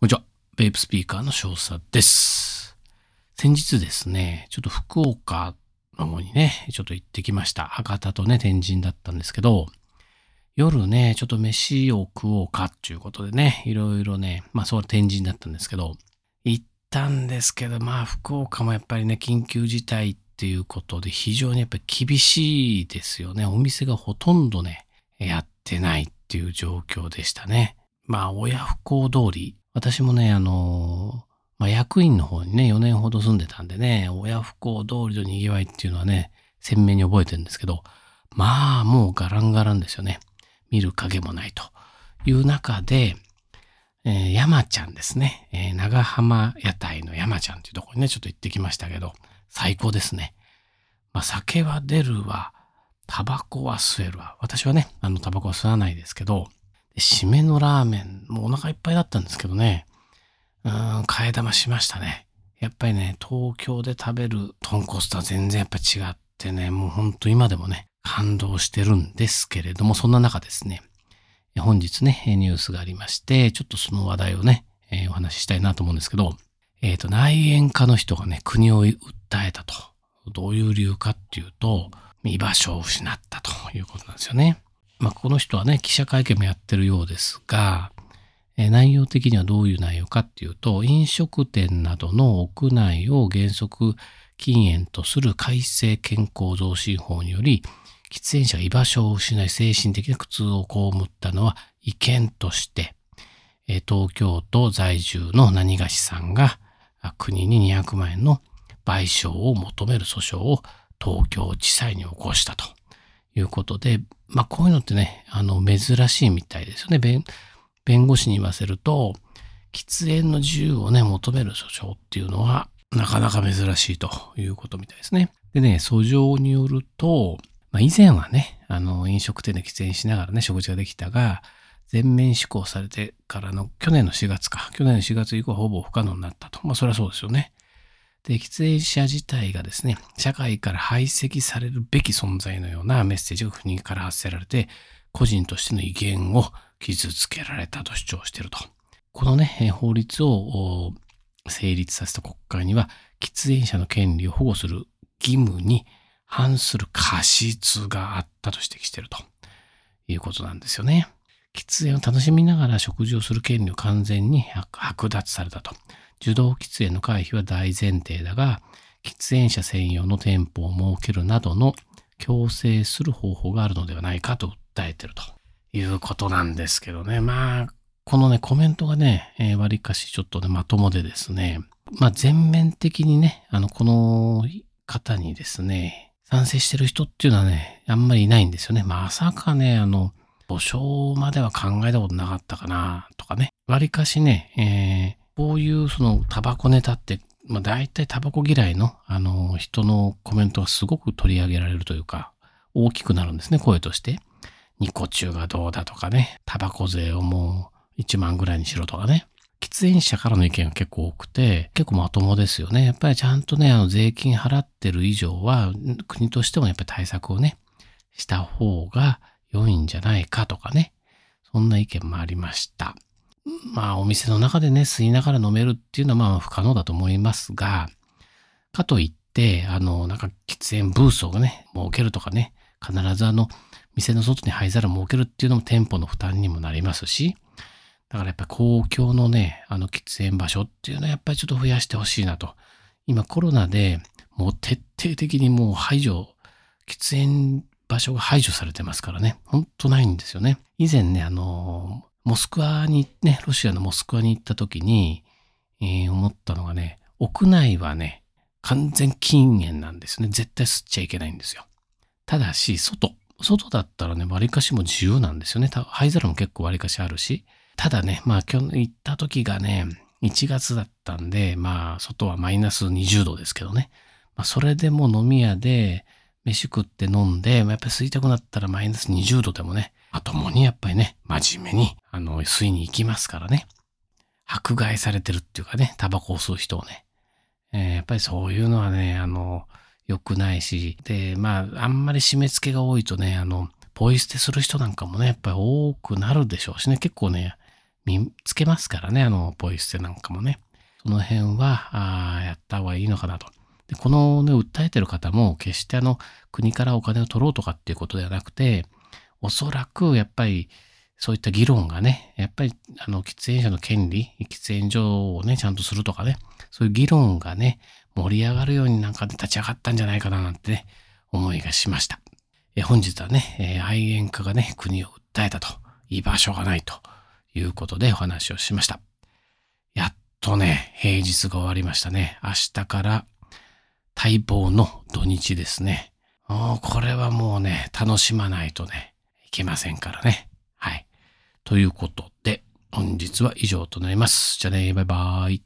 こんにちは。ベイプスピーカーの少佐です。先日ですね、ちょっと福岡の方にね、ちょっと行ってきました。博多とね、天神だったんですけど、夜ね、ちょっと飯を食おうかっていうことでね、いろいろね、まあそう天神だったんですけど、行ったんですけど、まあ福岡もやっぱりね、緊急事態っていうことで非常にやっぱり厳しいですよね。お店がほとんどね、やってないっていう状況でしたね。まあ親不孝通り、私もね、あのまあ、役員の方にね、4年ほど住んでたんでね、親不孝通りの賑わいっていうのはね、鮮明に覚えてるんですけど、まあ、もうガランガランですよね。見る影もないという中で、えー、山ちゃんですね。えー、長浜屋台の山ちゃんっていうところにね、ちょっと行ってきましたけど、最高ですね。まあ、酒は出るわ、タバコは吸えるわ。私はね、あの、タバコは吸わないですけど、締めのラーメン、もうお腹いっぱいだったんですけどね、うん、替え玉しましたね。やっぱりね、東京で食べる豚骨とは全然やっぱ違ってね、もうほんと今でもね、感動してるんですけれども、そんな中ですね、本日ね、ニュースがありまして、ちょっとその話題をね、えー、お話ししたいなと思うんですけど、えっ、ー、と、内縁家の人がね、国を訴えたと。どういう理由かっていうと、居場所を失ったということなんですよね。まあ、この人はね、記者会見もやってるようですが、え、内容的にはどういう内容かっていうと、飲食店などの屋内を原則禁煙とする改正健康増進法により、喫煙者が居場所を失い精神的な苦痛を被ったのは違憲として、え、東京都在住の何がしさんが国に200万円の賠償を求める訴訟を東京地裁に起こしたと。いうことで、まあこういうのってね、あの珍しいみたいですよね。弁弁護士に言わせると、喫煙の自由をね、求める訴訟っていうのはなかなか珍しいということみたいですね。でね、訴状によると、まあ、以前はね、あの飲食店で喫煙しながらね、食事ができたが、全面施行されてからの去年の4月か、去年の4月以降はほぼ不可能になったと。まあそれはそうですよね。で、喫煙者自体がですね、社会から排斥されるべき存在のようなメッセージが国から発せられて、個人としての威厳を傷つけられたと主張していると。このね、法律を成立させた国会には、喫煙者の権利を保護する義務に反する過失があったと指摘しているということなんですよね。喫煙を楽しみながら食事をする権利を完全に剥奪されたと。受動喫煙の回避は大前提だが、喫煙者専用の店舗を設けるなどの強制する方法があるのではないかと訴えてるということなんですけどね。まあ、このね、コメントがね、えー、割かしちょっとね、まともでですね、まあ全面的にね、あの、この方にですね、賛成してる人っていうのはね、あんまりいないんですよね。まさかね、あの、訴訟までは考えたことなかったかな、とかね。割かしね、えー、こういうそのタバコネタって、まあ大体タバコ嫌いの、あの、人のコメントがすごく取り上げられるというか、大きくなるんですね、声として。ニコチュがどうだとかね、タバコ税をもう1万ぐらいにしろとかね。喫煙者からの意見が結構多くて、結構まともですよね。やっぱりちゃんとね、あの税金払ってる以上は、国としてもやっぱり対策をね、した方が良いんじゃないかとかね。そんな意見もありました。まあお店の中でね、吸いながら飲めるっていうのはまあ不可能だと思いますが、かといって、あの、なんか喫煙ブースをね、設けるとかね、必ずあの、店の外に灰皿を設けるっていうのも店舗の負担にもなりますし、だからやっぱり公共のね、あの喫煙場所っていうのはやっぱりちょっと増やしてほしいなと。今コロナでもう徹底的にもう排除、喫煙場所が排除されてますからね。ほんとないんですよね。以前ね、あの、モスクワにね、ロシアのモスクワに行った時に、えー、思ったのがね、屋内はね、完全禁煙なんですね。絶対吸っちゃいけないんですよ。ただし、外。外だったらね、割かしも自由なんですよね。灰皿も結構割かしあるし。ただね、まあ今日行った時がね、1月だったんで、まあ外はマイナス20度ですけどね。まあそれでも飲み屋で飯食って飲んで、やっぱり吸いたくなったらマイナス20度でもね、まともにやっぱりね、真面目に、あの、吸いに行きますからね。迫害されてるっていうかね、タバコを吸う人をね。えー、やっぱりそういうのはね、あの、良くないし、で、まあ、あんまり締め付けが多いとね、あの、ポイ捨てする人なんかもね、やっぱり多くなるでしょうしね、結構ね、見つけますからね、あの、ポイ捨てなんかもね。その辺は、ああやった方がいいのかなと。で、このね、訴えてる方も決してあの、国からお金を取ろうとかっていうことではなくて、おそらくやっぱりそういった議論がね、やっぱりあの、喫煙者の権利、喫煙所をね、ちゃんとするとかね、そういう議論がね、盛り上がるようになんかで立ち上がったんじゃないかななんてね、思いがしました。え本日はね、えー、愛煙家がね、国を訴えたと、居場所がないということでお話をしました。やっとね、平日が終わりましたね。明日から待望の土日ですね。これはもうね、楽しまないとね、いけませんからね。はい。ということで、本日は以上となります。じゃあね、バイバーイ。